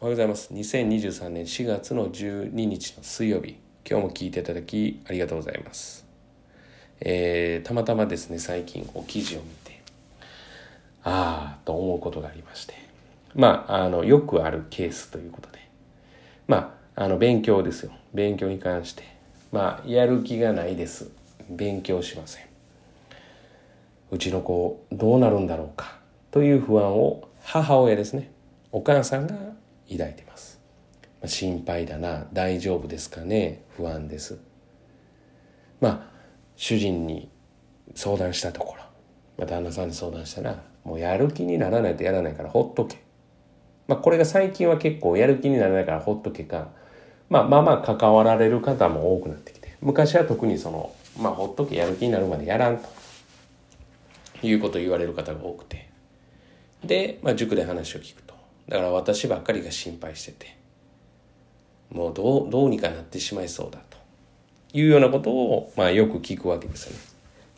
おはようございます。2023年4月の12日の水曜日、今日も聞いていただきありがとうございます。えー、たまたまですね、最近こう記事を見て、ああ、と思うことがありまして、まあ、あの、よくあるケースということで、まあ、あの、勉強ですよ。勉強に関して、まあ、やる気がないです。勉強しません。うちの子、どうなるんだろうか、という不安を母親ですね、お母さんが抱いてます。心配だな、大丈夫ですかね、不安です。まあ、主人に相談したところ、まあ、旦那さんに相談したら、もうやる気にならないとやらないからほっとけ。まあ、これが最近は結構やる気にならないからほっとけか、まあ、まあまあ関わられる方も多くなってきて、昔は特にその、まあ、ほっとけやる気になるまでやらんということを言われる方が多くて。で、まあ、塾で話を聞くと。だから私ばっかりが心配しててもうどうどうにかなってしまいそうだと。いうようなことを、まあ、よく聞くわけですよね。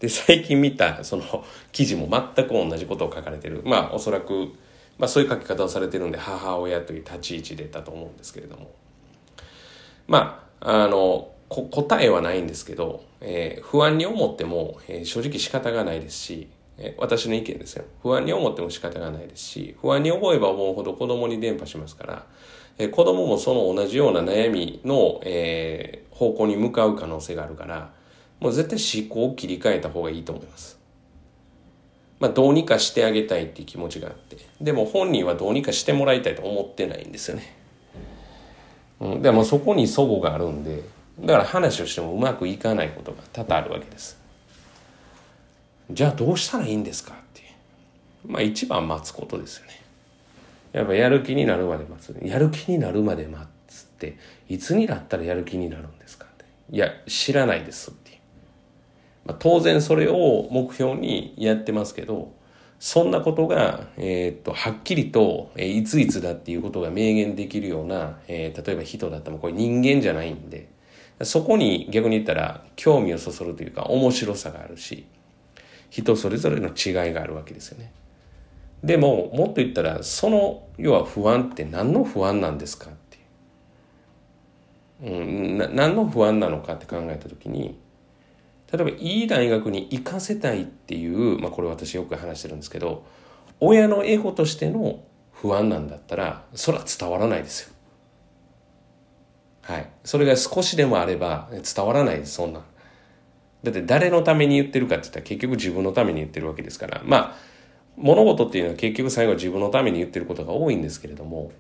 で最近見たその記事も全く同じことを書かれてる。まあおそらく、まあ、そういう書き方をされてるんで母親という立ち位置でだと思うんですけれども。まああの答えはないんですけど、えー、不安に思っても、えー、正直仕方がないですしえ私の意見ですよ。不安に思っても仕方がないですし、不安に思えば思うほど子供に伝播しますから、え子供もその同じような悩みの、えー、方向に向かう可能性があるから、もう絶対思考を切り替えた方がいいと思います。まあ、どうにかしてあげたいっていう気持ちがあって、でも本人はどうにかしてもらいたいと思ってないんですよね。うん、でもそこに齟齬があるんで、だから話をしてもうまくいかないことが多々あるわけです。じゃあどうしたらいいんですかって。まあ一番待つことですよね。やっぱやる気になるまで待つ。やる気になるまで待つって。いつになったらやる気になるんですかって。いや知らないですって。まあ、当然それを目標にやってますけどそんなことが、えー、っとはっきりと、え、いついつだっていうことが明言できるような、えー、例えば人だったらこれ人間じゃないんでそこに逆に言ったら興味をそそるというか面白さがあるし人それぞれの違いがあるわけですよね。でももっと言ったらその要は不安って何の不安なんですかっていう、うん、な何の不安なのかって考えた時に例えばいい大学に行かせたいっていう、まあ、これ私よく話してるんですけど親のエゴとしての不安なんだったらそれは伝わらないですよ。はい。それが少しでもあれば伝わらないです、そんな。だって誰のために言ってるかって言ったら結局自分のために言ってるわけですから。まあ、物事っていうのは結局最後自分のために言ってることが多いんですけれども、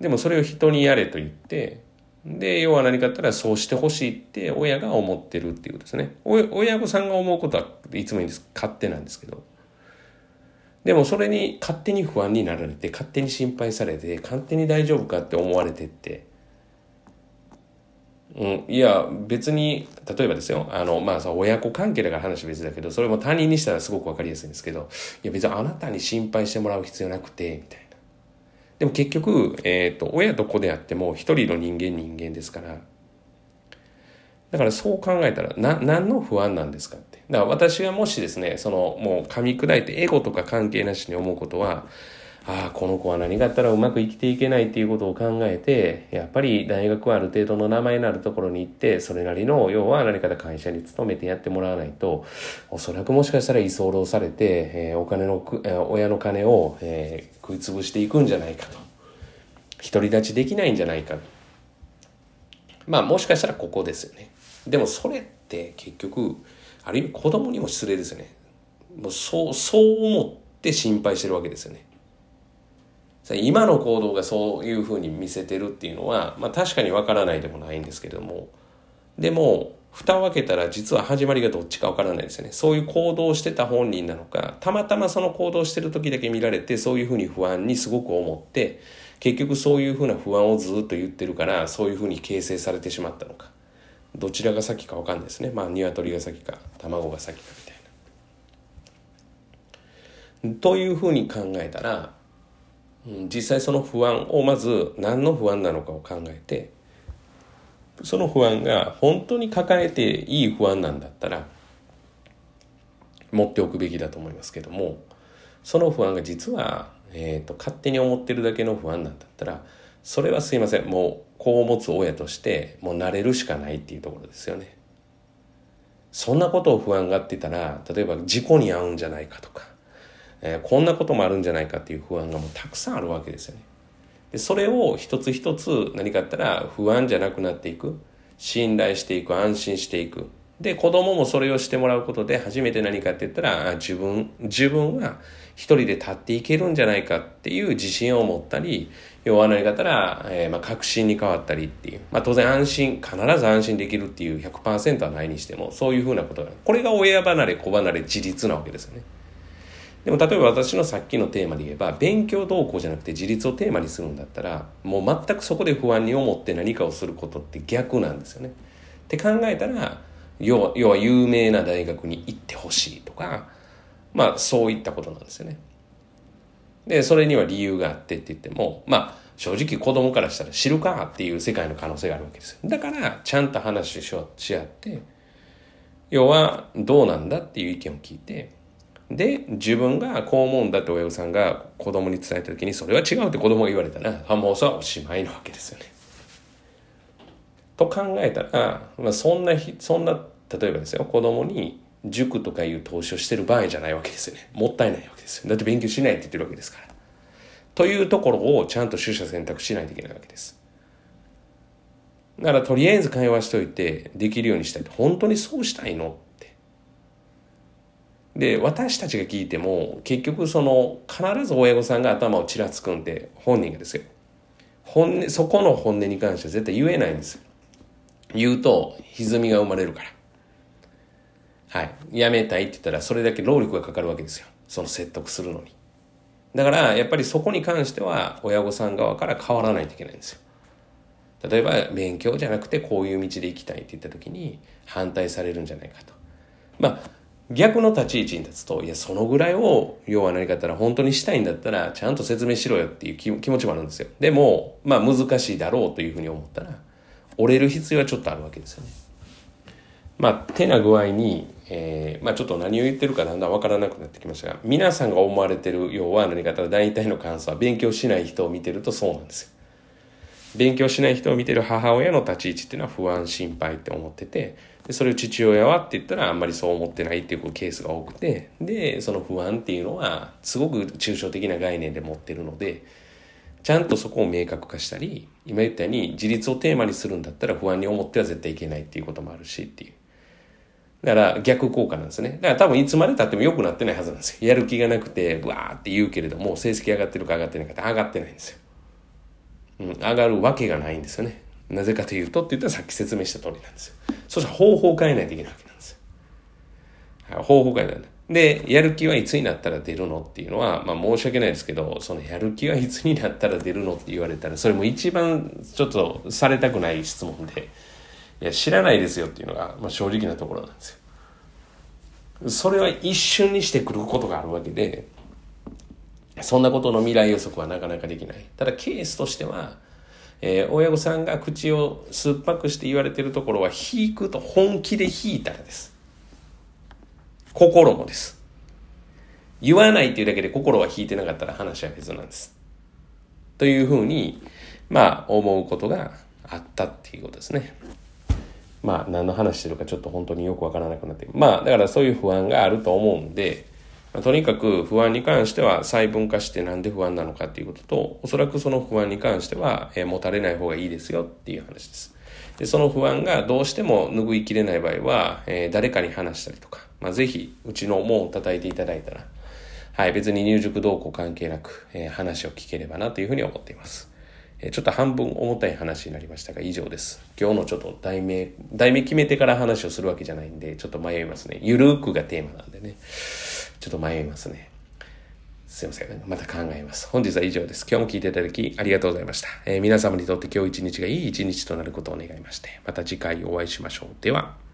でもそれを人にやれと言って、で、要は何かって言ったらそうしてほしいって親が思ってるっていうことですね。親御さんが思うことはいつもいいんです。勝手なんですけど。でもそれに勝手に不安になられて、勝手に心配されて、勝手に大丈夫かって思われてって、うん、いや別に例えばですよ。あのまあ親子関係だから話別だけどそれも他人にしたらすごく分かりやすいんですけどいや別にあなたに心配してもらう必要なくてみたいな。でも結局、えっ、ー、と親と子であっても一人の人間人間ですから。だからそう考えたらな何の不安なんですかって。だから私がもしですねそのもう噛み砕いてエゴとか関係なしに思うことはああ、この子は何があったらうまく生きていけないっていうことを考えて、やっぱり大学はある程度の名前のあるところに行って、それなりの、要は何かで会社に勤めてやってもらわないと、おそらくもしかしたら居候されて、えー、お金の、えー、親の金を、えー、食い潰していくんじゃないかと。独り立ちできないんじゃないか。まあもしかしたらここですよね。でもそれって結局、ある意味子供にも失礼ですよね。もうそう、そう思って心配してるわけですよね。今の行動がそういうふうに見せてるっていうのは、まあ確かにわからないでもないんですけれども、でも、蓋を開けたら実は始まりがどっちかわからないですよね。そういう行動をしてた本人なのか、たまたまその行動してる時だけ見られて、そういうふうに不安にすごく思って、結局そういうふうな不安をずっと言ってるから、そういうふうに形成されてしまったのか。どちらが先かわかんないですね。まあ、鶏が先か、卵が先かみたいな。というふうに考えたら、実際その不安をまず何の不安なのかを考えてその不安が本当に抱えていい不安なんだったら持っておくべきだと思いますけどもその不安が実は、えーと、勝手に思ってるだけの不安なんだったらそれはすいませんもう子を持つ親としてもう慣れるしかないっていうところですよね。そんなことを不安がってたら例えば事故に遭うんじゃないかとか、えー、こんなこともあるんじゃないかっていう不安がもうたくさんあるわけですよね。でそれを一つ一つ何かあったら不安じゃなくなっていく。信頼していく安心していく。で子供もそれをしてもらうことで初めて何かって言ったら自分自分は一人で立っていけるんじゃないかっていう自信を持ったり要は何かったら、えー、まあ確信に変わったりっていう、まあ、当然安心必ず安心できるっていう100%はないにしてもそういうふうなことが。これが親離れ子離れ自立なわけですよね。でも例えば私のさっきのテーマで言えば勉強動向じゃなくて自立をテーマにするんだったらもう全くそこで不安に思って何かをすることって逆なんですよねって考えたら要は要は有名な大学に行ってほしいとかまあそういったことなんですよね。でそれには理由があってって言ってもまあ正直子供からしたら知るかっていう世界の可能性があるわけですよ。だからちゃんと話しし合って要はどうなんだっていう意見を聞いてで自分がこう思うんだって親御さんが子供に伝えた時にそれは違うって子供が言われたらあもうそれはおしまいなわけですよね。と考えたら、まあ、そんなそんな例えばですよ子供に塾とかいう投資をしてる場合じゃないわけですよね。もったいないわけですよ。だって勉強しないって言ってるわけですから。というところをちゃんと取捨選択しないといけないわけです。だからとりあえず会話しといてできるようにしたい本当にそうしたいの？で私たちが聞いても結局その必ず親御さんが頭をちらつくんで本人がですよ本音そこの本音に関しては絶対言えないんですよ言うと歪みが生まれるから。はい。やめたいって言ったらそれだけ労力がかかるわけですよ。その説得するのに。だから、やっぱりそこに関しては親御さん側から変わらないといけないんですよ。例えば、勉強じゃなくてこういう道で行きたいって言った時に反対されるんじゃないかと。まあ、逆の立ち位置に立つと、いや、そのぐらいを、要は何かったら本当にしたいんだったら、ちゃんと説明しろよっていう気持ちもあるんですよ。でも、まあ難しいだろうというふうに思ったら、折れる必要はちょっとあるわけですよね。まあ、手な具合に、えー、まあちょっと何を言ってるかだんだんわからなくなってきましたが、皆さんが思われてる要は何かと大体の感想は勉強しない人を見てるとそうなんですよ。勉強しない人を見てる母親の立ち位置っていうのは不安心配って思っててでそれを父親はって言ったらあんまりそう思ってないっていうケースが多くてでその不安っていうのはすごく抽象的な概念で持ってるのでちゃんとそこを明確化したり、今言ったように自立をテーマにするんだったら不安に思っては絶対いけないっていうこともあるしっていう。だから逆効果なんですね。だから多分いつまで経っても良くなってないはずなんですよ。やる気がなくて、ブワーって言うけれども、成績上がってるか上がってないかって上がってないんですよ。うん、上がるわけがないんですよね。なぜかというとって言ったらさっき説明した通りなんですよ。そしたら方法を変えないといけないわけなんですよ。方法を変えない。で、やる気はいつになったら出るのっていうのは、まあ申し訳ないですけど、そのやる気はいつになったら出るのって言われたら、それも一番ちょっとされたくない質問で、いや、知らないですよっていうのが、まあ正直なところなんですよ。それは一瞬にしてくることがあるわけで、そんなことの未来予測はなかなかできない。ただケースとしては、えー、親御さんが口を酸っぱくして言われてるところは、引くと本気で引いたらです。心もです。言わないっていうだけで心が引いてなかったら話は別なんです。というふうに、まあ、思うことがあったっていうことですね。まあ、何の話してるかちょっと本当によくわからなくなって。まあ、だからそういう不安があると思うんで、まあ、とにかく不安に関しては細分化してなんで不安なのかっていうことと、おそらくその不安に関しては、えー、持たれない方がいいですよっていう話です。でその不安がどうしても拭いきれない場合は、えー、誰かに話したりとか、まあ、ぜひ、うちの門を叩いていただいたら、はい、別に入塾動向関係なく、えー、話を聞ければなというふうに思っています。ちょっと半分重たい話になりましたが、以上です。今日のちょっと題名、題名決めてから話をするわけじゃないんで、ちょっと迷いますね。ゆるーくがテーマなんでね。ちょっと迷いますね。すいません。また考えます。本日は以上です。今日も聞いていただきありがとうございました。えー、皆様にとって今日一日がいい一日となることを願いまして、また次回お会いしましょう。では。